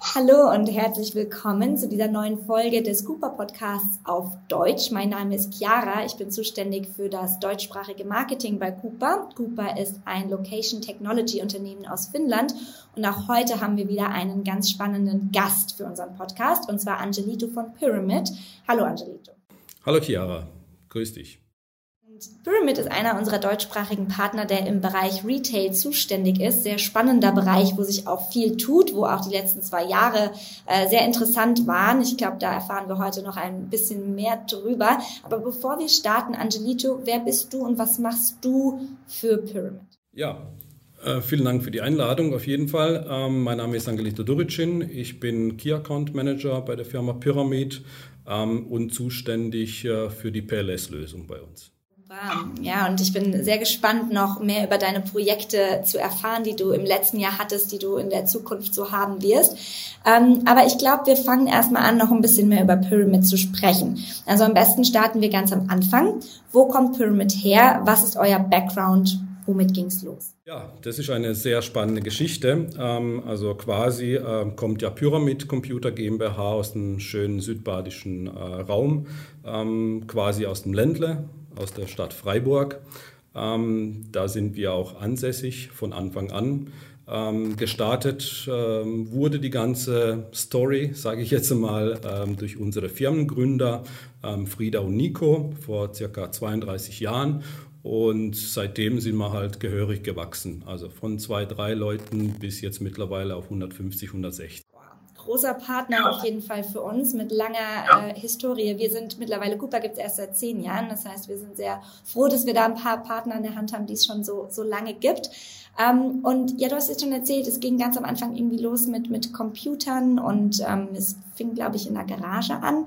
Hallo und herzlich willkommen zu dieser neuen Folge des Cooper Podcasts auf Deutsch. Mein Name ist Chiara. Ich bin zuständig für das deutschsprachige Marketing bei Cooper. Cooper ist ein Location Technology Unternehmen aus Finnland und auch heute haben wir wieder einen ganz spannenden Gast für unseren Podcast und zwar Angelito von Pyramid. Hallo Angelito. Hallo Chiara. Grüß dich. Pyramid ist einer unserer deutschsprachigen Partner, der im Bereich Retail zuständig ist. Sehr spannender Bereich, wo sich auch viel tut, wo auch die letzten zwei Jahre äh, sehr interessant waren. Ich glaube, da erfahren wir heute noch ein bisschen mehr drüber. Aber bevor wir starten, Angelito, wer bist du und was machst du für Pyramid? Ja, äh, vielen Dank für die Einladung auf jeden Fall. Ähm, mein Name ist Angelito Duricin. Ich bin Key Account Manager bei der Firma Pyramid ähm, und zuständig äh, für die PLS-Lösung bei uns. Ja, und ich bin sehr gespannt, noch mehr über deine Projekte zu erfahren, die du im letzten Jahr hattest, die du in der Zukunft so haben wirst. Ähm, aber ich glaube, wir fangen erstmal an, noch ein bisschen mehr über Pyramid zu sprechen. Also am besten starten wir ganz am Anfang. Wo kommt Pyramid her? Was ist euer Background? Womit ging's los? Ja, das ist eine sehr spannende Geschichte. Ähm, also quasi ähm, kommt ja Pyramid Computer GmbH aus dem schönen südbadischen äh, Raum, ähm, quasi aus dem Ländle, aus der Stadt Freiburg. Ähm, da sind wir auch ansässig von Anfang an. Ähm, gestartet ähm, wurde die ganze Story, sage ich jetzt mal, ähm, durch unsere Firmengründer ähm, Frieda und Nico vor circa 32 Jahren. Und seitdem sind wir halt gehörig gewachsen. Also von zwei, drei Leuten bis jetzt mittlerweile auf 150, 160 großer Partner auf jeden Fall für uns mit langer äh, Historie. Wir sind mittlerweile, Cooper gibt es erst seit zehn Jahren. Das heißt, wir sind sehr froh, dass wir da ein paar Partner in der Hand haben, die es schon so, so lange gibt. Ähm, und ja, du hast jetzt schon erzählt, es ging ganz am Anfang irgendwie los mit, mit Computern und ähm, es fing, glaube ich, in der Garage an.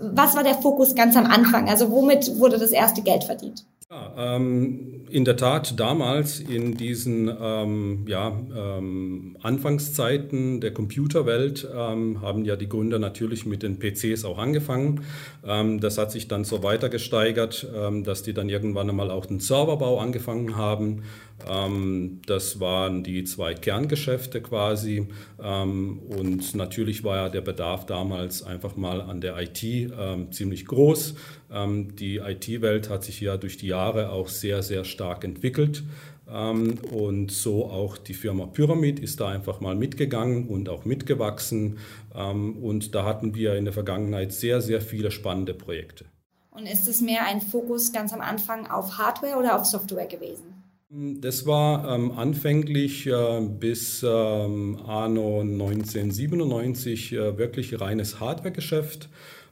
Was war der Fokus ganz am Anfang? Also womit wurde das erste Geld verdient? Ja, ähm, in der Tat damals in diesen ähm, ja, ähm, Anfangszeiten der Computerwelt ähm, haben ja die Gründer natürlich mit den PCs auch angefangen. Ähm, das hat sich dann so weiter gesteigert, ähm, dass die dann irgendwann einmal auch den Serverbau angefangen haben. Das waren die zwei Kerngeschäfte quasi. und natürlich war ja der Bedarf damals einfach mal an der IT ziemlich groß. Ähm, die IT-Welt hat sich ja durch die Jahre auch sehr, sehr stark entwickelt. Ähm, und so auch die Firma Pyramid ist da einfach mal mitgegangen und auch mitgewachsen. Ähm, und da hatten wir in der Vergangenheit sehr, sehr viele spannende Projekte. Und ist es mehr ein Fokus ganz am Anfang auf Hardware oder auf Software gewesen? Das war ähm, anfänglich äh, bis ähm, anno 1997 äh, wirklich reines Hardwaregeschäft.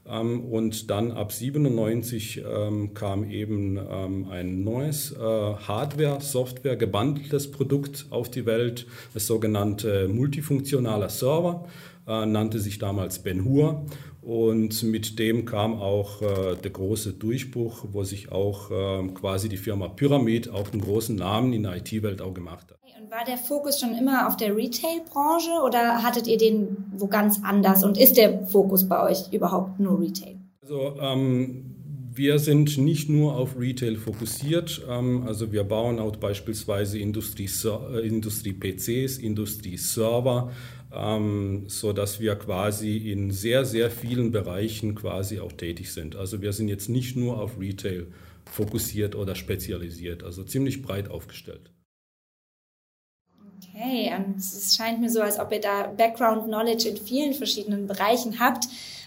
Ähm, und dann ab 97 ähm, kam eben ähm, ein neues äh, Hardware, Software, gebandeltes Produkt auf die Welt, das sogenannte multifunktionaler Server, äh, nannte sich damals Ben Hur. Und mit dem kam auch äh, der große Durchbruch, wo sich auch äh, quasi die Firma Pyramid auch einen großen Namen in der IT-Welt auch gemacht hat. Und war der Fokus schon immer auf der Retail-Branche oder hattet ihr den wo ganz anders? Und ist der Fokus bei euch überhaupt nur Retail? Also ähm, wir sind nicht nur auf Retail fokussiert. Ähm, also wir bauen auch beispielsweise Industrie-PCs, Industrie Industrie-Server, ähm, so dass wir quasi in sehr, sehr vielen Bereichen quasi auch tätig sind. Also wir sind jetzt nicht nur auf Retail fokussiert oder spezialisiert, also ziemlich breit aufgestellt. Okay, und es scheint mir so, als ob ihr da Background Knowledge in vielen verschiedenen Bereichen habt.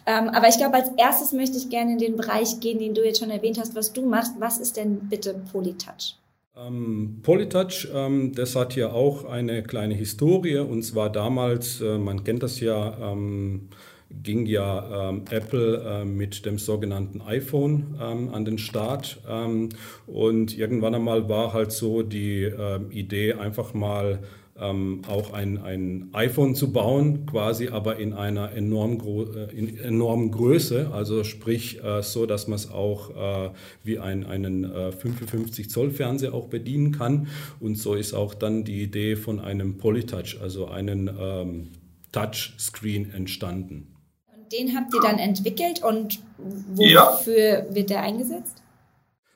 Ähm, aber ich glaube, als erstes möchte ich gerne in den Bereich gehen, den du jetzt schon erwähnt hast, was du machst. Was ist denn bitte Polytouch? Ähm, Polytouch, ähm, das hat ja auch eine kleine Historie und zwar damals, äh, man kennt das ja, ähm, ging ja ähm, Apple äh, mit dem sogenannten iPhone ähm, an den Start. Ähm, und irgendwann einmal war halt so die Idee, einfach mal ähm, auch ein, ein iPhone zu bauen, quasi aber in einer enorm äh, in enormen Größe, also sprich äh, so, dass man es auch äh, wie ein, einen äh, 55 Zoll Fernseher auch bedienen kann. Und so ist auch dann die Idee von einem Polytouch, also einen ähm, Touchscreen entstanden. Und den habt ihr dann entwickelt und wofür ja. wird der eingesetzt?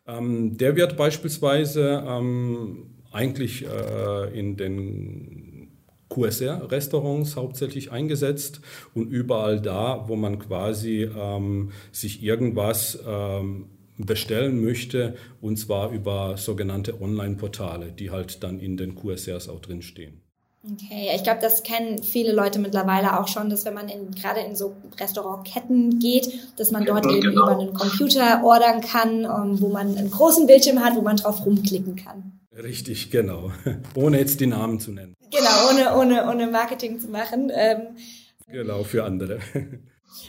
Ähm, der wird beispielsweise ähm, eigentlich äh, in den QSR-Restaurants hauptsächlich eingesetzt und überall da, wo man quasi ähm, sich irgendwas ähm, bestellen möchte, und zwar über sogenannte Online-Portale, die halt dann in den QSRs auch drinstehen. Okay, ich glaube, das kennen viele Leute mittlerweile auch schon, dass wenn man in, gerade in so Restaurantketten geht, dass man dort eben genau. über einen Computer ordern kann, um, ähm, wo man einen großen Bildschirm hat, wo man drauf rumklicken kann. Richtig, genau. Ohne jetzt die Namen zu nennen. Genau, ohne, ohne, ohne Marketing zu machen. Ähm, genau, für andere.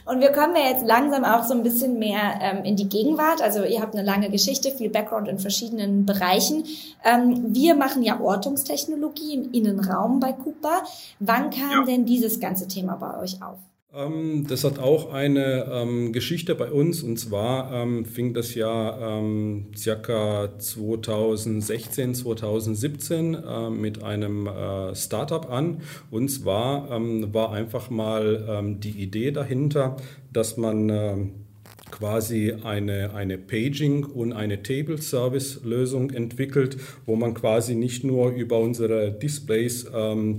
Und wir kommen ja jetzt langsam auch so ein bisschen mehr ähm, in die Gegenwart. Also ihr habt eine lange Geschichte, viel Background in verschiedenen Bereichen. Ähm, wir machen ja Ortungstechnologie im Innenraum bei Cooper. Wann kam ja. denn dieses ganze Thema bei euch auf? Ähm, das hat auch eine ähm, Geschichte bei uns. Und zwar ähm, fing das Jahr ähm, circa 2016, 2017 äh, mit einem äh, Startup an. Und zwar ähm, war einfach mal ähm, die Idee dahinter, dass man äh, quasi eine, eine Paging- und eine Table-Service-Lösung entwickelt, wo man quasi nicht nur über unsere Displays ähm,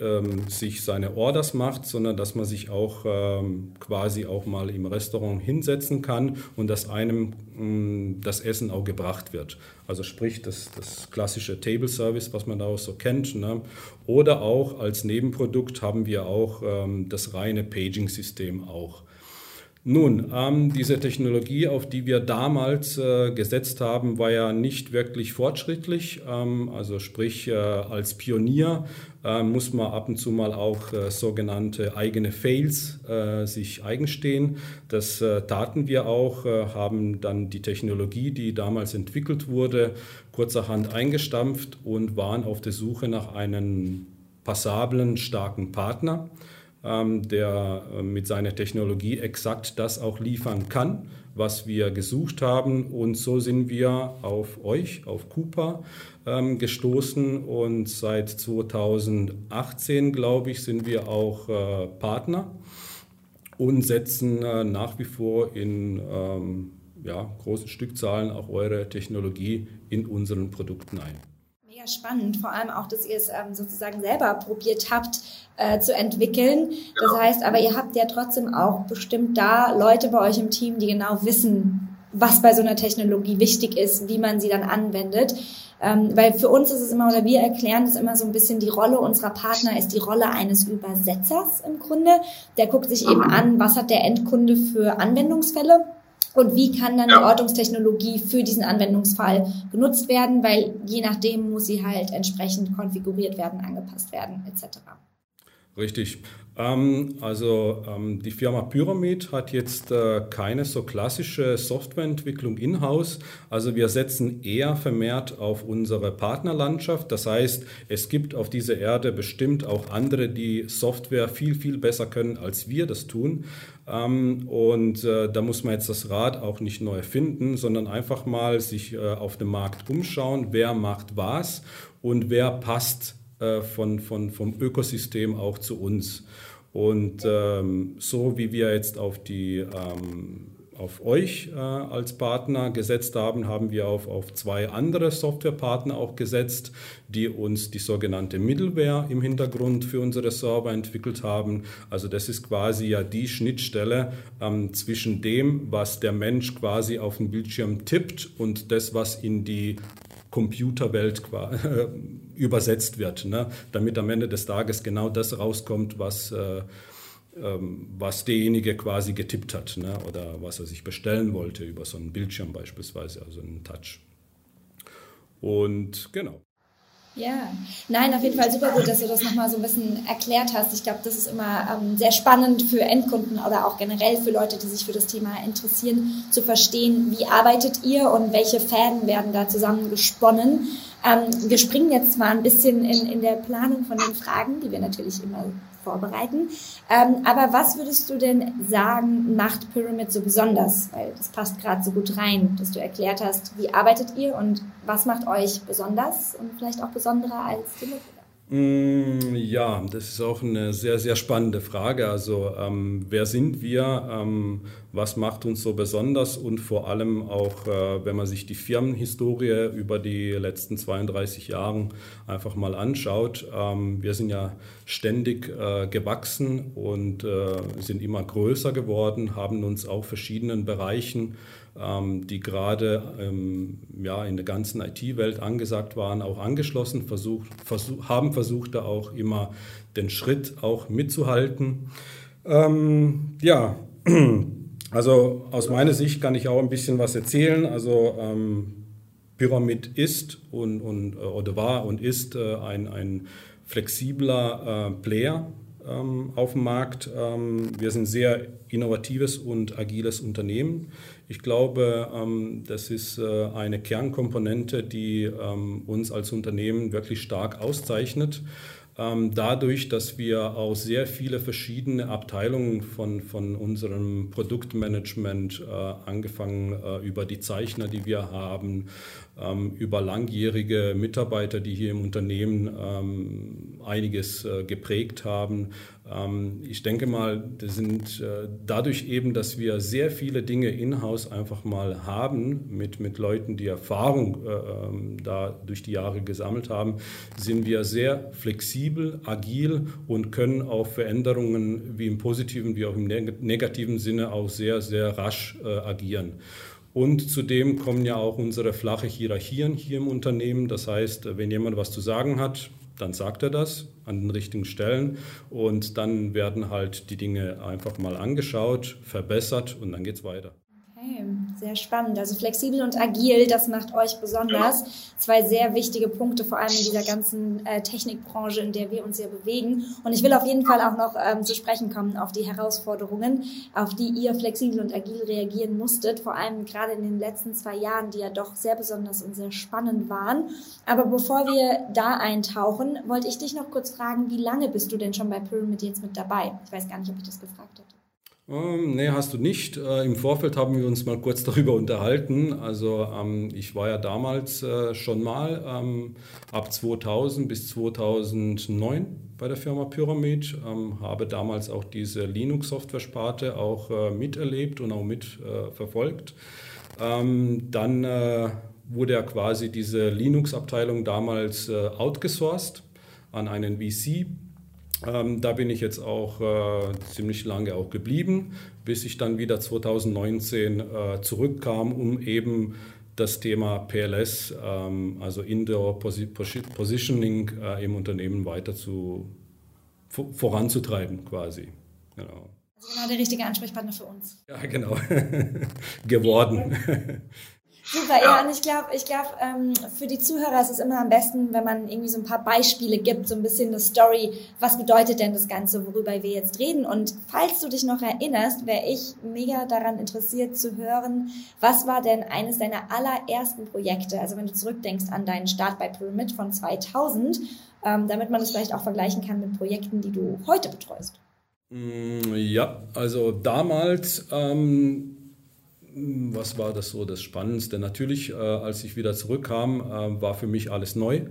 ähm, sich seine Orders macht, sondern dass man sich auch ähm, quasi auch mal im Restaurant hinsetzen kann und dass einem ähm, das Essen auch gebracht wird. Also sprich das, das klassische Table Service, was man da auch so kennt. Ne? Oder auch als Nebenprodukt haben wir auch ähm, das reine Paging-System auch. Nun, ähm, diese Technologie, auf die wir damals äh, gesetzt haben, war ja nicht wirklich fortschrittlich. Ähm, also sprich, äh, als Pionier äh, muss man ab und zu mal auch äh, sogenannte eigene Fails äh, sich eigenstehen. Das äh, taten wir auch, haben dann die Technologie, die damals entwickelt wurde, kurzerhand eingestampft und waren auf der Suche nach einem passablen, starken Partner. Ähm, der äh, mit seiner Technologie exakt das auch liefern kann, was wir gesucht haben. Und so sind wir auf euch, auf Cooper ähm, gestoßen. Und seit 2018, glaube ich, sind wir auch äh, Partner und setzen äh, nach wie vor in ähm, ja, großen Stückzahlen auch eure Technologie in unseren Produkten ein spannend, vor allem auch, dass ihr es ähm, sozusagen selber probiert habt äh, zu entwickeln. Das genau. heißt, aber ihr habt ja trotzdem auch bestimmt da Leute bei euch im Team, die genau wissen, was bei so einer Technologie wichtig ist, wie man sie dann anwendet. Ähm, weil für uns ist es immer, oder wir erklären das immer so ein bisschen, die Rolle unserer Partner ist die Rolle eines Übersetzers im Grunde. Der guckt sich eben an, was hat der Endkunde für Anwendungsfälle und wie kann dann ja. die Ortungstechnologie für diesen Anwendungsfall genutzt werden, weil je nachdem muss sie halt entsprechend konfiguriert werden, angepasst werden etc. Richtig. Ähm, also ähm, die Firma Pyramid hat jetzt äh, keine so klassische Softwareentwicklung in-house. Also wir setzen eher vermehrt auf unsere Partnerlandschaft. Das heißt, es gibt auf dieser Erde bestimmt auch andere, die Software viel, viel besser können, als wir das tun. Ähm, und äh, da muss man jetzt das Rad auch nicht neu erfinden, sondern einfach mal sich äh, auf dem Markt umschauen, wer macht was und wer passt äh, von, von, vom Ökosystem auch zu uns. Und ähm, so wie wir jetzt auf die ähm, auf euch äh, als Partner gesetzt haben, haben wir auf, auf zwei andere Softwarepartner auch gesetzt, die uns die sogenannte Middleware im Hintergrund für unsere Server entwickelt haben. Also das ist quasi ja die Schnittstelle ähm, zwischen dem, was der Mensch quasi auf dem Bildschirm tippt und das, was in die Computerwelt übersetzt wird, ne? damit am Ende des Tages genau das rauskommt, was, äh, was derjenige quasi getippt hat ne? oder was er sich bestellen wollte über so einen Bildschirm beispielsweise, also einen Touch. Und genau. Ja, nein, auf jeden Fall super gut, dass du das nochmal so ein bisschen erklärt hast. Ich glaube, das ist immer ähm, sehr spannend für Endkunden oder auch generell für Leute, die sich für das Thema interessieren, zu verstehen, wie arbeitet ihr und welche Fäden werden da zusammengesponnen. Ähm, wir springen jetzt mal ein bisschen in, in der Planung von den Fragen, die wir natürlich immer vorbereiten. Ähm, aber was würdest du denn sagen, macht Pyramid so besonders? Weil das passt gerade so gut rein, dass du erklärt hast, wie arbeitet ihr und was macht euch besonders und vielleicht auch besonderer als die Mitbewerber? Mm, ja, das ist auch eine sehr, sehr spannende Frage. Also ähm, wer sind wir? Ähm, was macht uns so besonders? Und vor allem auch, äh, wenn man sich die Firmenhistorie über die letzten 32 Jahre einfach mal anschaut. Ähm, wir sind ja ständig äh, gewachsen und äh, sind immer größer geworden, haben uns auch verschiedenen Bereichen die gerade ähm, ja, in der ganzen IT-Welt angesagt waren, auch angeschlossen, versucht, versuch, haben versucht, da auch immer den Schritt auch mitzuhalten. Ähm, ja, also aus meiner Sicht kann ich auch ein bisschen was erzählen. Also ähm, Pyramid ist und, und, äh, oder war und ist äh, ein, ein flexibler äh, Player ähm, auf dem Markt. Ähm, wir sind ein sehr innovatives und agiles Unternehmen. Ich glaube, ähm, das ist äh, eine Kernkomponente, die ähm, uns als Unternehmen wirklich stark auszeichnet. Ähm, dadurch, dass wir auch sehr viele verschiedene Abteilungen von, von unserem Produktmanagement, äh, angefangen äh, über die Zeichner, die wir haben, ähm, über langjährige Mitarbeiter, die hier im Unternehmen ähm, einiges äh, geprägt haben. Ähm, ich denke mal, das sind äh, dadurch eben, dass wir sehr viele Dinge in-house einfach mal haben, mit, mit Leuten, die Erfahrung äh, ähm, da durch die Jahre gesammelt haben, sind wir sehr flexibel, agil und können auf Veränderungen wie im positiven wie auch im negativen Sinne auch sehr, sehr rasch äh, agieren. Und zudem kommen ja auch unsere flache Hierarchien hier im Unternehmen. Das heißt, wenn jemand was zu sagen hat, dann sagt er das an den richtigen Stellen und dann werden halt die Dinge einfach mal angeschaut, verbessert und dann geht es weiter. Okay, sehr spannend. Also flexibel und agil, das macht euch besonders. Zwei sehr wichtige Punkte, vor allem in dieser ganzen äh, Technikbranche, in der wir uns ja bewegen. Und ich will auf jeden Fall auch noch ähm, zu sprechen kommen auf die Herausforderungen, auf die ihr flexibel und agil reagieren musstet, vor allem gerade in den letzten zwei Jahren, die ja doch sehr besonders und sehr spannend waren. Aber bevor wir da eintauchen, wollte ich dich noch kurz fragen, wie lange bist du denn schon bei Pyramid jetzt mit dabei? Ich weiß gar nicht, ob ich das gefragt habe. Ähm, nee, hast du nicht. Äh, Im Vorfeld haben wir uns mal kurz darüber unterhalten. Also ähm, ich war ja damals äh, schon mal ähm, ab 2000 bis 2009 bei der Firma Pyramid, ähm, habe damals auch diese Linux-Software-Sparte auch äh, miterlebt und auch mitverfolgt. Äh, ähm, dann äh, wurde ja quasi diese Linux-Abteilung damals äh, outgesourced an einen VC ähm, da bin ich jetzt auch äh, ziemlich lange auch geblieben, bis ich dann wieder 2019 äh, zurückkam, um eben das Thema PLS, ähm, also Indoor Positioning äh, im Unternehmen weiter zu, voranzutreiben quasi. Genau. Also genau der richtige Ansprechpartner für uns. Ja, genau. Geworden. Super, ja, und ich glaube, ich glaube, ähm, für die Zuhörer ist es immer am besten, wenn man irgendwie so ein paar Beispiele gibt, so ein bisschen eine Story. Was bedeutet denn das Ganze, worüber wir jetzt reden? Und falls du dich noch erinnerst, wäre ich mega daran interessiert zu hören, was war denn eines deiner allerersten Projekte? Also wenn du zurückdenkst an deinen Start bei Pyramid von 2000, ähm, damit man das vielleicht auch vergleichen kann mit Projekten, die du heute betreust. Mm, ja, also damals ähm was war das so das Spannendste? Natürlich, äh, als ich wieder zurückkam, äh, war für mich alles neu.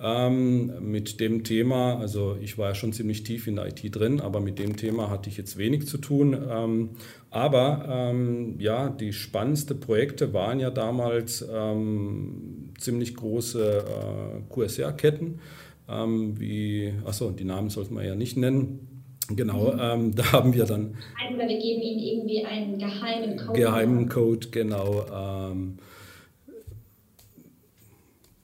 Ähm, mit dem Thema, also ich war ja schon ziemlich tief in der IT drin, aber mit dem Thema hatte ich jetzt wenig zu tun. Ähm, aber ähm, ja, die spannendsten Projekte waren ja damals ähm, ziemlich große äh, QSR-Ketten, ähm, wie, achso, die Namen sollte man ja nicht nennen. Genau, mhm. ähm, da haben wir dann. Oder wir geben Ihnen irgendwie einen geheimen Code. Geheimen Code, genau. Ähm,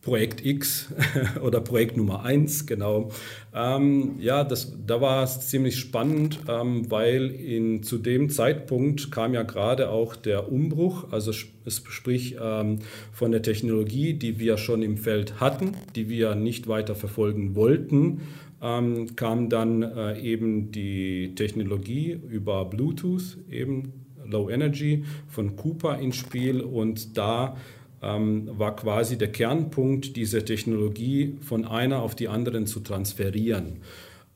Projekt X oder Projekt Nummer 1, genau. Ähm, ja, das, da war es ziemlich spannend, ähm, weil in, zu dem Zeitpunkt kam ja gerade auch der Umbruch, also sprich ähm, von der Technologie, die wir schon im Feld hatten, die wir nicht weiter verfolgen wollten, ähm, kam dann äh, eben die Technologie über Bluetooth, eben Low Energy von Cooper ins Spiel und da war quasi der Kernpunkt, diese Technologie von einer auf die anderen zu transferieren.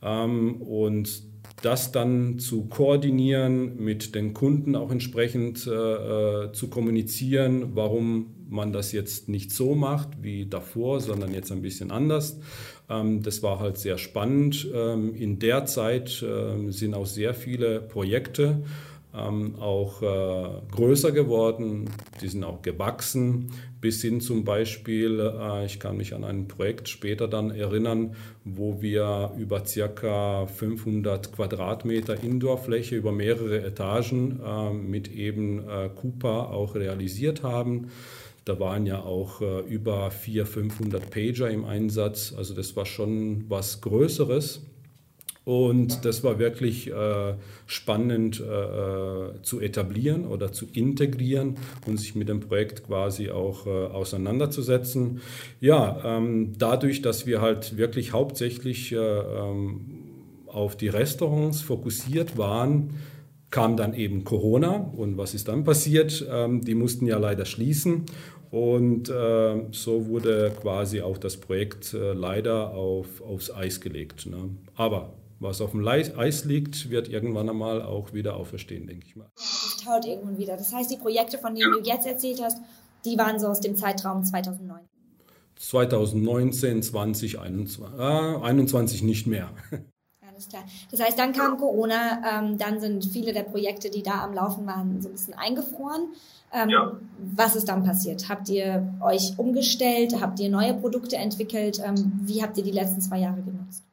Ähm, und das dann zu koordinieren, mit den Kunden auch entsprechend äh, äh, zu kommunizieren, warum man das jetzt nicht so macht wie davor, sondern jetzt ein bisschen anders. Ähm, das war halt sehr spannend. Ähm, in der Zeit äh, sind auch sehr viele Projekte ähm, auch äh, größer geworden, die sind auch gewachsen, bis hin zum Beispiel, äh, ich kann mich an ein Projekt später dann erinnern, wo wir über circa 500 Quadratmeter Indoorfläche über mehrere Etagen äh, mit eben äh, Cooper auch realisiert haben. Da waren ja auch äh, über 400, 500 Pager im Einsatz, also das war schon was Größeres. Und das war wirklich äh, spannend äh, äh, zu etablieren oder zu integrieren und sich mit dem Projekt quasi auch äh, auseinanderzusetzen. Ja, ähm, dadurch, dass wir halt wirklich hauptsächlich äh, ähm, auf die Restaurants fokussiert waren, kam dann eben Corona. Und was ist dann passiert? Ähm, die mussten ja leider schließen. Und äh, so wurde quasi auch das Projekt äh, leider auf, aufs Eis gelegt. Ne? Aber was auf dem Eis liegt, wird irgendwann einmal auch wieder auferstehen, denke ich mal. Ja, das taut irgendwann wieder. Das heißt, die Projekte, von denen du jetzt erzählt hast, die waren so aus dem Zeitraum 2009. 2019, 20, 21, äh, 21 nicht mehr. Alles klar. Das heißt, dann kam Corona, ähm, dann sind viele der Projekte, die da am Laufen waren, so ein bisschen eingefroren. Ähm, ja. Was ist dann passiert? Habt ihr euch umgestellt? Habt ihr neue Produkte entwickelt? Ähm, wie habt ihr die letzten zwei Jahre genutzt?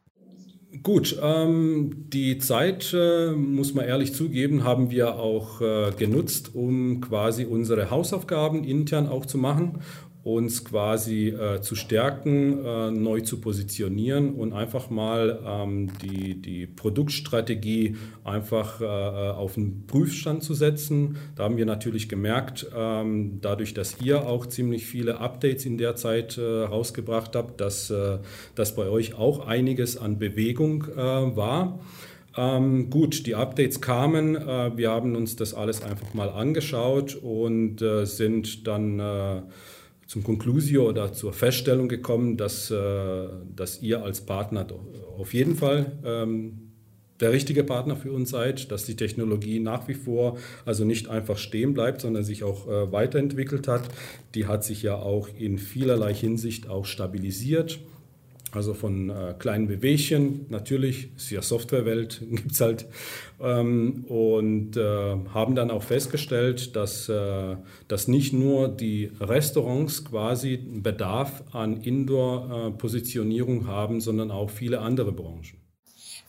Gut, ähm, die Zeit, äh, muss man ehrlich zugeben, haben wir auch äh, genutzt, um quasi unsere Hausaufgaben intern auch zu machen uns quasi äh, zu stärken, äh, neu zu positionieren und einfach mal ähm, die, die Produktstrategie einfach äh, auf den Prüfstand zu setzen. Da haben wir natürlich gemerkt, ähm, dadurch, dass ihr auch ziemlich viele Updates in der Zeit äh, rausgebracht habt, dass, äh, dass bei euch auch einiges an Bewegung äh, war. Ähm, gut, die Updates kamen, äh, wir haben uns das alles einfach mal angeschaut und äh, sind dann äh, zum Conclusio oder zur Feststellung gekommen, dass, äh, dass ihr als Partner auf jeden Fall ähm, der richtige Partner für uns seid, dass die Technologie nach wie vor also nicht einfach stehen bleibt, sondern sich auch äh, weiterentwickelt hat. Die hat sich ja auch in vielerlei Hinsicht auch stabilisiert. Also von äh, kleinen Bewegchen, natürlich, ist ja Softwarewelt, gibt es halt. Ähm, und äh, haben dann auch festgestellt, dass, äh, dass nicht nur die Restaurants quasi Bedarf an Indoor-Positionierung haben, sondern auch viele andere Branchen.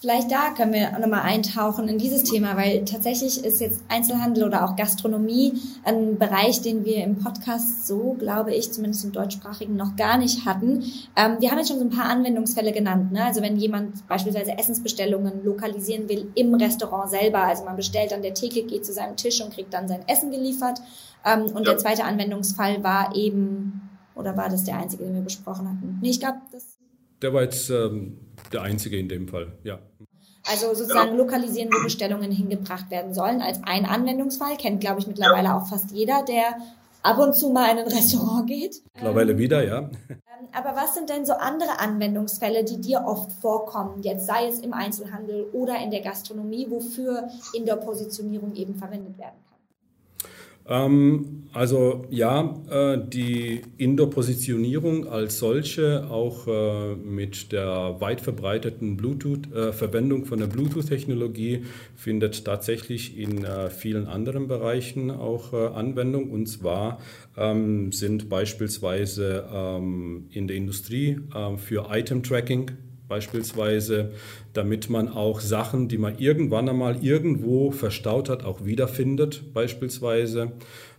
Vielleicht da können wir nochmal eintauchen in dieses Thema, weil tatsächlich ist jetzt Einzelhandel oder auch Gastronomie ein Bereich, den wir im Podcast so, glaube ich, zumindest im deutschsprachigen noch gar nicht hatten. Ähm, wir haben jetzt schon so ein paar Anwendungsfälle genannt. Ne? Also wenn jemand beispielsweise Essensbestellungen lokalisieren will im Restaurant selber, also man bestellt an der Theke, geht zu seinem Tisch und kriegt dann sein Essen geliefert. Ähm, und ja. der zweite Anwendungsfall war eben, oder war das der einzige, den wir besprochen hatten? Nee, ich glaube, das der war jetzt ähm, der einzige in dem Fall, ja. Also sozusagen ja. lokalisieren, wo Bestellungen hingebracht werden sollen, als ein Anwendungsfall. Kennt, glaube ich, mittlerweile ja. auch fast jeder, der ab und zu mal in ein Restaurant geht. Mittlerweile ähm, wieder, ja. Ähm, aber was sind denn so andere Anwendungsfälle, die dir oft vorkommen, jetzt sei es im Einzelhandel oder in der Gastronomie, wofür Indoor-Positionierung eben verwendet werden kann? Ähm, also ja, äh, die Indoor-Positionierung als solche, auch äh, mit der weit verbreiteten Bluetooth, äh, Verwendung von der Bluetooth-Technologie, findet tatsächlich in vielen anderen Bereichen auch Anwendung. Und zwar ähm, sind beispielsweise ähm, in der Industrie für Item-Tracking beispielsweise, damit man auch Sachen, die man irgendwann einmal irgendwo verstaut hat, auch wiederfindet beispielsweise.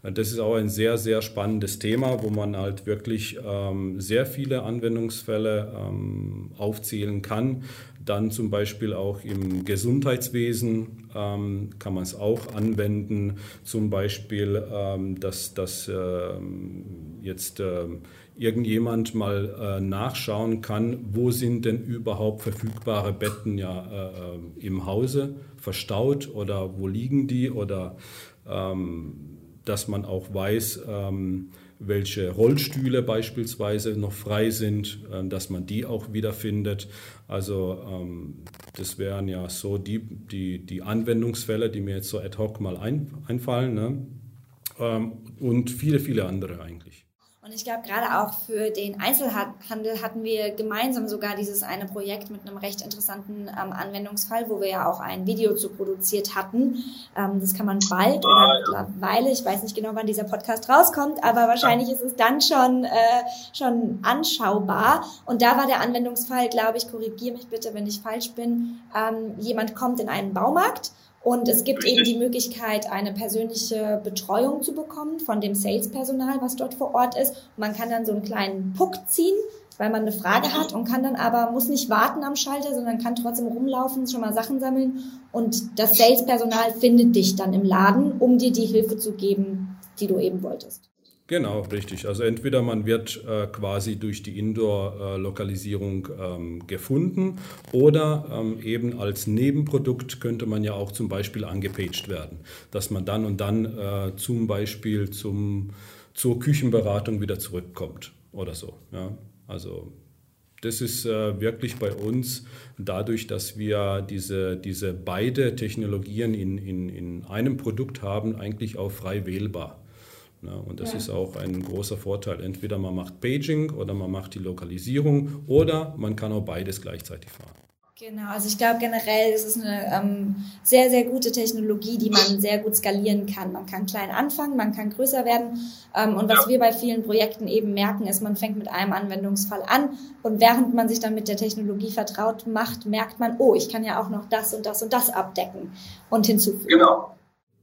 Das ist auch ein sehr, sehr spannendes Thema, wo man halt wirklich ähm, sehr viele Anwendungsfälle ähm, aufzählen kann. Dann zum Beispiel auch im Gesundheitswesen ähm, kann man es auch anwenden. Zum Beispiel, ähm, dass, dass äh, jetzt äh, irgendjemand mal äh, nachschauen kann, wo sind denn überhaupt verfügbare Betten ja äh, im Hause verstaut oder wo liegen die oder ähm, dass man auch weiß, ähm, welche Rollstühle beispielsweise noch frei sind, äh, dass man die auch wiederfindet. Also ähm, das wären ja so die, die, die Anwendungsfälle, die mir jetzt so ad hoc mal ein, einfallen. Ne? Ähm, und viele, viele andere eigentlich. Und ich glaube, gerade auch für den Einzelhandel hatten wir gemeinsam sogar dieses eine Projekt mit einem recht interessanten ähm, Anwendungsfall, wo wir ja auch ein Video zu produziert hatten. Ähm, das kann man bald oder mittlerweile, ich weiß nicht genau, wann dieser Podcast rauskommt, aber wahrscheinlich ist es dann schon, äh, schon anschaubar. Und da war der Anwendungsfall, glaube ich, korrigiere mich bitte, wenn ich falsch bin, ähm, jemand kommt in einen Baumarkt und es gibt eben die Möglichkeit, eine persönliche Betreuung zu bekommen von dem Salespersonal, was dort vor Ort ist. Und man kann dann so einen kleinen Puck ziehen, weil man eine Frage hat und kann dann aber, muss nicht warten am Schalter, sondern kann trotzdem rumlaufen, schon mal Sachen sammeln. Und das Salespersonal findet dich dann im Laden, um dir die Hilfe zu geben, die du eben wolltest. Genau, richtig. Also entweder man wird äh, quasi durch die Indoor-Lokalisierung ähm, gefunden oder ähm, eben als Nebenprodukt könnte man ja auch zum Beispiel angepaged werden, dass man dann und dann äh, zum Beispiel zum, zur Küchenberatung wieder zurückkommt oder so. Ja? Also das ist äh, wirklich bei uns dadurch, dass wir diese, diese beide Technologien in, in, in einem Produkt haben, eigentlich auch frei wählbar. Ja, und das ja. ist auch ein großer Vorteil. Entweder man macht Paging oder man macht die Lokalisierung oder man kann auch beides gleichzeitig fahren. Genau, also ich glaube generell ist es eine ähm, sehr, sehr gute Technologie, die man sehr gut skalieren kann. Man kann klein anfangen, man kann größer werden. Ähm, und was wir bei vielen Projekten eben merken, ist, man fängt mit einem Anwendungsfall an und während man sich dann mit der Technologie vertraut macht, merkt man, oh, ich kann ja auch noch das und das und das abdecken und hinzufügen. Genau.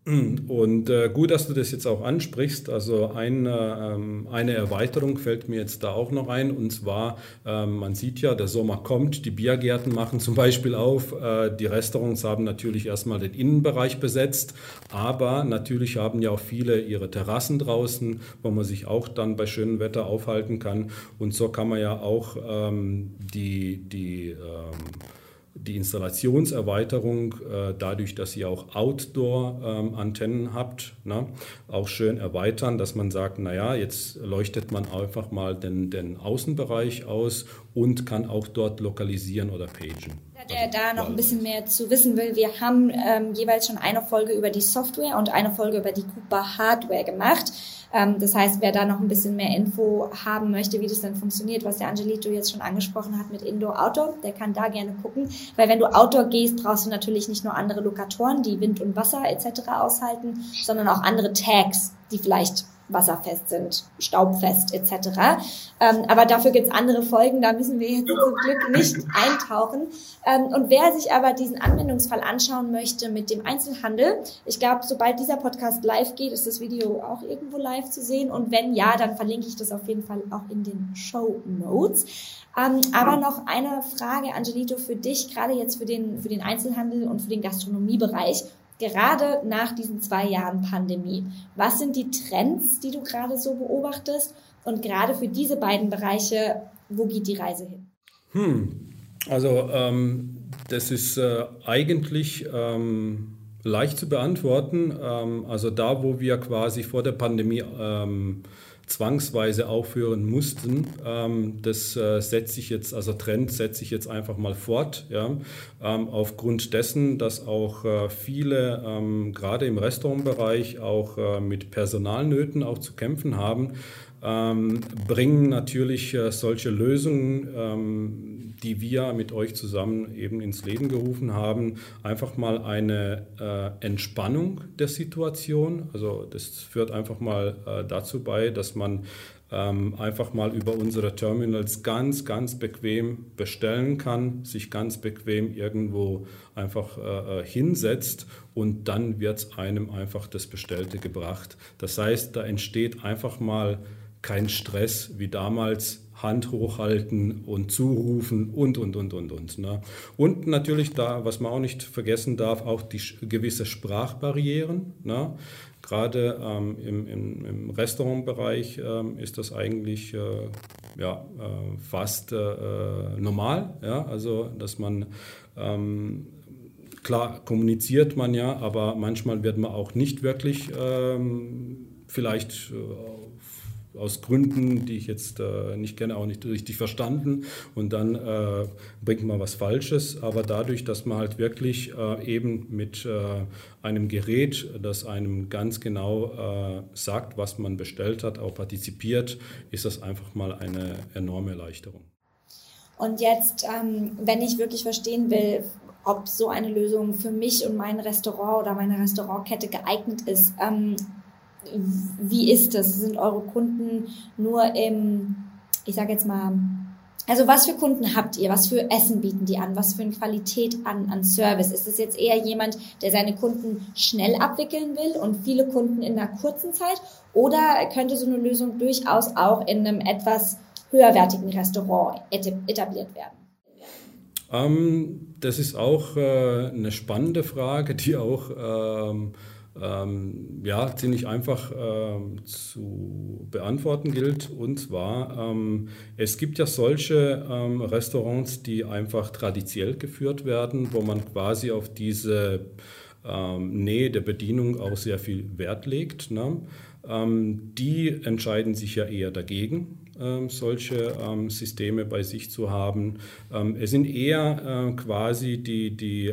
Und äh, gut, dass du das jetzt auch ansprichst. Also ein, ähm, eine Erweiterung fällt mir jetzt da auch noch ein. Und zwar, ähm, man sieht ja, der Sommer kommt, die Biergärten machen zum Beispiel auf. Äh, die Restaurants haben natürlich erstmal den Innenbereich besetzt, aber natürlich haben ja auch viele ihre Terrassen draußen, wo man sich auch dann bei schönem Wetter aufhalten kann. Und so kann man ja auch ähm, die, die ähm, die Installationserweiterung, äh, dadurch, dass ihr auch Outdoor-Antennen ähm, habt, ne, auch schön erweitern, dass man sagt, naja, jetzt leuchtet man einfach mal den, den Außenbereich aus und kann auch dort lokalisieren oder pagen. Der also, da noch ein bisschen mehr zu wissen will, wir haben ähm, jeweils schon eine Folge über die Software und eine Folge über die Cooper Hardware gemacht. Ähm, das heißt, wer da noch ein bisschen mehr Info haben möchte, wie das dann funktioniert, was der Angelito jetzt schon angesprochen hat mit Indoor-Outdoor, der kann da gerne gucken. Weil wenn du Outdoor gehst, brauchst du natürlich nicht nur andere Lokatoren, die Wind und Wasser etc. aushalten, sondern auch andere Tags, die vielleicht wasserfest sind, staubfest etc. Ähm, aber dafür gibt's andere Folgen, da müssen wir jetzt zum Glück nicht eintauchen. Ähm, und wer sich aber diesen Anwendungsfall anschauen möchte mit dem Einzelhandel, ich glaube, sobald dieser Podcast live geht, ist das Video auch irgendwo live zu sehen. Und wenn ja, dann verlinke ich das auf jeden Fall auch in den Show Notes. Ähm, aber noch eine Frage, Angelito, für dich, gerade jetzt für den, für den Einzelhandel und für den Gastronomiebereich gerade nach diesen zwei Jahren Pandemie. Was sind die Trends, die du gerade so beobachtest? Und gerade für diese beiden Bereiche, wo geht die Reise hin? Hm. Also ähm, das ist äh, eigentlich ähm, leicht zu beantworten. Ähm, also da, wo wir quasi vor der Pandemie ähm, zwangsweise aufhören mussten. Ähm, das äh, setzt sich jetzt, also Trend setze ich jetzt einfach mal fort, ja, ähm, aufgrund dessen, dass auch äh, viele, ähm, gerade im Restaurantbereich, auch äh, mit Personalnöten auch zu kämpfen haben, ähm, bringen natürlich äh, solche Lösungen, ähm, die wir mit euch zusammen eben ins Leben gerufen haben, einfach mal eine äh, Entspannung der Situation. Also das führt einfach mal äh, dazu bei, dass man ähm, einfach mal über unsere Terminals ganz, ganz bequem bestellen kann, sich ganz bequem irgendwo einfach äh, äh hinsetzt und dann wird einem einfach das Bestellte gebracht. Das heißt, da entsteht einfach mal kein Stress wie damals Hand hochhalten und zurufen und, und, und, und, und. Ne? Und natürlich da, was man auch nicht vergessen darf, auch die gewisse Sprachbarrieren. Ne? Gerade ähm, im, im, im, Restaurantbereich ähm, ist das eigentlich äh, ja, äh, fast äh, äh normal. Ja? Also, dass man ähm, klar kommuniziert man ja, aber manchmal wird man auch nicht wirklich ähm, vielleicht äh, aus Gründen, die ich jetzt äh, nicht kenne, auch nicht richtig verstanden und dann äh, bringt man was Falsches. Aber dadurch, dass man halt wirklich äh, eben mit äh, einem Gerät, das einem ganz genau äh, sagt, was man bestellt hat, auch partizipiert, ist das einfach mal eine enorme Erleichterung. Und jetzt, ähm, wenn ich wirklich verstehen will, ob so eine Lösung für mich und mein Restaurant oder meine Restaurantkette geeignet ist, ähm, wie ist das? Sind eure Kunden nur im, ich sage jetzt mal, also was für Kunden habt ihr? Was für Essen bieten die an? Was für eine Qualität an, an Service? Ist es jetzt eher jemand, der seine Kunden schnell abwickeln will und viele Kunden in einer kurzen Zeit? Oder könnte so eine Lösung durchaus auch in einem etwas höherwertigen Restaurant etabliert werden? Ähm, das ist auch äh, eine spannende Frage, die auch ähm, ähm, ja, ziemlich einfach ähm, zu beantworten gilt. Und zwar, ähm, es gibt ja solche ähm, Restaurants, die einfach traditionell geführt werden, wo man quasi auf diese ähm, Nähe der Bedienung auch sehr viel Wert legt. Ne? Ähm, die entscheiden sich ja eher dagegen. solche Systeme bei sich zu haben. es sind eher äh, quasi die, die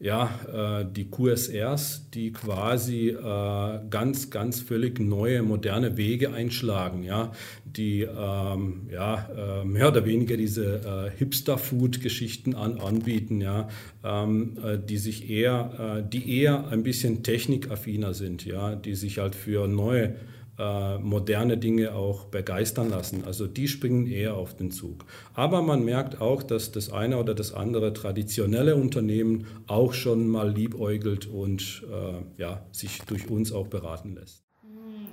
ja, äh, die QSRs, die quasi äh, ganz, ganz völlig neue, moderne Wege einschlagen, ja, die ähm, ja, äh, mehr oder weniger diese äh, Hipster-Food-Geschichten an, anbieten, ja, ähm, äh, die sich eher, äh, die eher ein bisschen technikaffiner sind, ja, die sich halt für neue äh, moderne Dinge auch begeistern lassen. Also die springen eher auf den Zug. Aber man merkt auch, dass das eine oder das andere traditionelle Unternehmen auch schon mal liebäugelt und äh, ja, sich durch uns auch beraten lässt.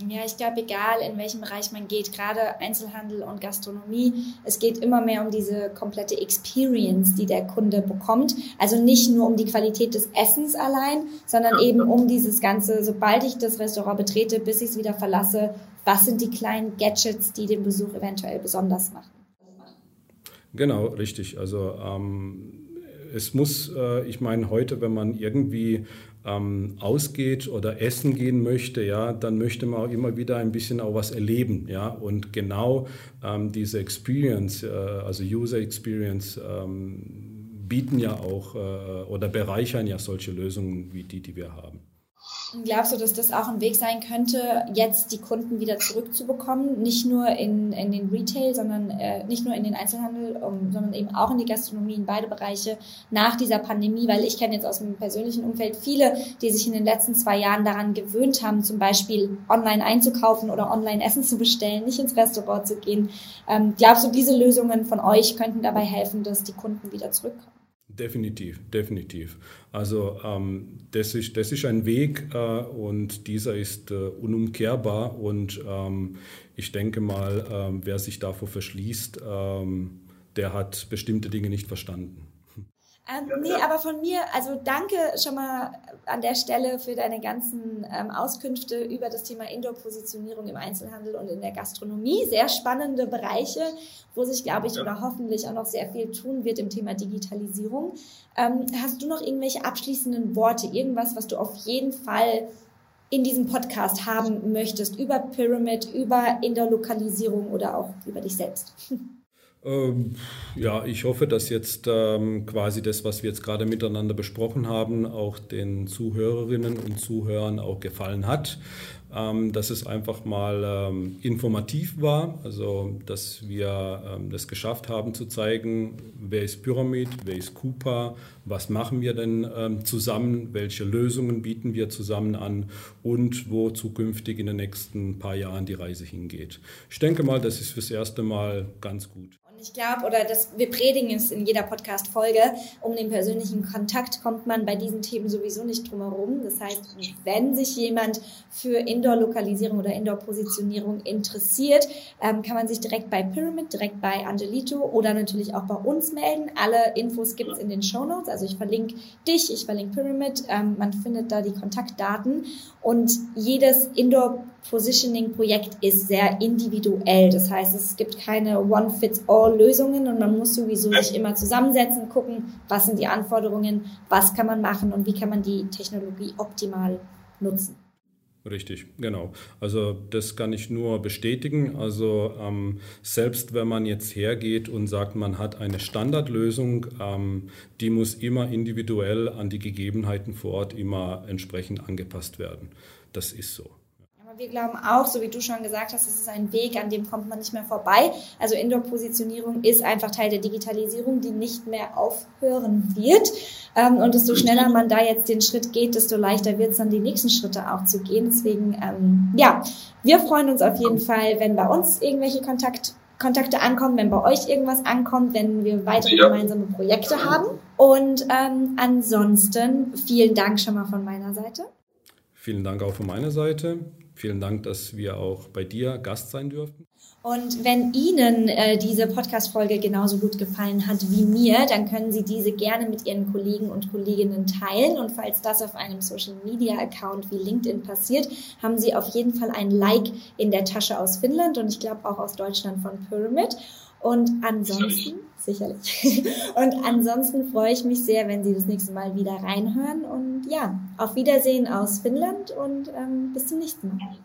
Ja, ich glaube, egal in welchem Bereich man geht, gerade Einzelhandel und Gastronomie, es geht immer mehr um diese komplette Experience, die der Kunde bekommt. Also nicht nur um die Qualität des Essens allein, sondern eben um dieses Ganze, sobald ich das Restaurant betrete, bis ich es wieder verlasse, was sind die kleinen Gadgets, die den Besuch eventuell besonders machen. Genau, richtig. Also ähm, es muss, äh, ich meine, heute, wenn man irgendwie ähm, ausgeht oder essen gehen möchte, ja, dann möchte man auch immer wieder ein bisschen auch was erleben, ja, und genau ähm, diese Experience, äh, also User Experience, ähm, bieten ja auch äh, oder bereichern ja solche Lösungen wie die, die wir haben. Glaubst du, dass das auch ein Weg sein könnte, jetzt die Kunden wieder zurückzubekommen? Nicht nur in, in den Retail, sondern äh, nicht nur in den Einzelhandel, um, sondern eben auch in die Gastronomie, in beide Bereiche nach dieser Pandemie, weil ich kenne jetzt aus dem persönlichen Umfeld viele, die sich in den letzten zwei Jahren daran gewöhnt haben, zum Beispiel online einzukaufen oder online Essen zu bestellen, nicht ins Restaurant zu gehen. Ähm, glaubst du, diese Lösungen von euch könnten dabei helfen, dass die Kunden wieder zurückkommen? Definitiv, definitiv. Also ähm, das, ist, das ist ein Weg äh, und dieser ist äh, unumkehrbar und ähm, ich denke mal, äh, wer sich davor verschließt, ähm, der hat bestimmte Dinge nicht verstanden. Ähm, nee, aber von mir, also danke schon mal an der Stelle für deine ganzen ähm, Auskünfte über das Thema Indoor-Positionierung im Einzelhandel und in der Gastronomie. Sehr spannende Bereiche, wo sich, glaube ich, ja. oder hoffentlich auch noch sehr viel tun wird im Thema Digitalisierung. Ähm, hast du noch irgendwelche abschließenden Worte, irgendwas, was du auf jeden Fall in diesem Podcast haben möchtest, über Pyramid, über Indoor-Lokalisierung oder auch über dich selbst? Ähm, ja, ich hoffe, dass jetzt ähm, quasi das, was wir jetzt gerade miteinander besprochen haben, auch den Zuhörerinnen und Zuhörern auch gefallen hat. ähm, dass es einfach mal ähm, informativ war, also dass wir ähm, das geschafft haben zu zeigen, wer ist Pyramid, wer ist Coupa, was machen wir denn ähm, zusammen, welche Lösungen bieten wir zusammen an und wo zukünftig in den nächsten paar Jahren die Reise hingeht. Ich denke mal, das ist fürs erste Mal ganz gut. Ich glaube, oder das, wir predigen es in jeder Podcast-Folge, um den persönlichen Kontakt kommt man bei diesen Themen sowieso nicht drum herum. Das heißt, wenn sich jemand für Indoor-Lokalisierung oder Indoor-Positionierung interessiert, ähm, kann man sich direkt bei Pyramid, direkt bei Angelito oder natürlich auch bei uns melden. Alle Infos gibt es in den Show Notes. Also ich verlinke dich, ich verlinke Pyramid. Ähm, man findet da die Kontaktdaten. Und jedes Indoor-Positioning-Projekt ist sehr individuell. Das heißt, es gibt keine One-Fits-All Lösungen und man muss sowieso sich immer zusammensetzen, gucken, was sind die Anforderungen, was kann man machen und wie kann man die Technologie optimal nutzen. Richtig, genau. Also das kann ich nur bestätigen. Also ähm, selbst wenn man jetzt hergeht und sagt, man hat eine Standardlösung, ähm, die muss immer individuell an die Gegebenheiten vor Ort immer entsprechend angepasst werden. Das ist so wir glauben auch, so wie du schon gesagt hast, es ist ein Weg, an dem kommt man nicht mehr vorbei. Also Indoor-Positionierung ist einfach Teil der Digitalisierung, die nicht mehr aufhören wird. Ähm, und desto schneller man da jetzt den Schritt geht, desto leichter wird es dann die nächsten Schritte auch zu gehen. Deswegen, ähm, ja, wir freuen uns auf jeden Fall, wenn bei uns irgendwelche Kontakt Kontakte ankommen, wenn bei euch irgendwas ankommt, wenn wir weitere ja. gemeinsame Projekte haben. Und ähm, ansonsten vielen Dank schon mal von meiner Seite. Vielen Dank auch von meiner Seite. Vielen Dank, dass wir auch bei dir Gast sein dürfen. Und wenn Ihnen äh, diese Podcast-Folge genauso gut gefallen hat wie mir, dann können Sie diese gerne mit Ihren Kollegen und Kolleginnen teilen. Und falls das auf einem Social-Media-Account wie LinkedIn passiert, haben Sie auf jeden Fall ein Like in der Tasche aus Finnland und ich glaube auch aus Deutschland von Pyramid. Und ansonsten, sicherlich. Und ansonsten freue ich mich sehr, wenn Sie das nächste Mal wieder reinhören. Und ja, auf Wiedersehen aus Finnland und ähm, bis zum nächsten Mal.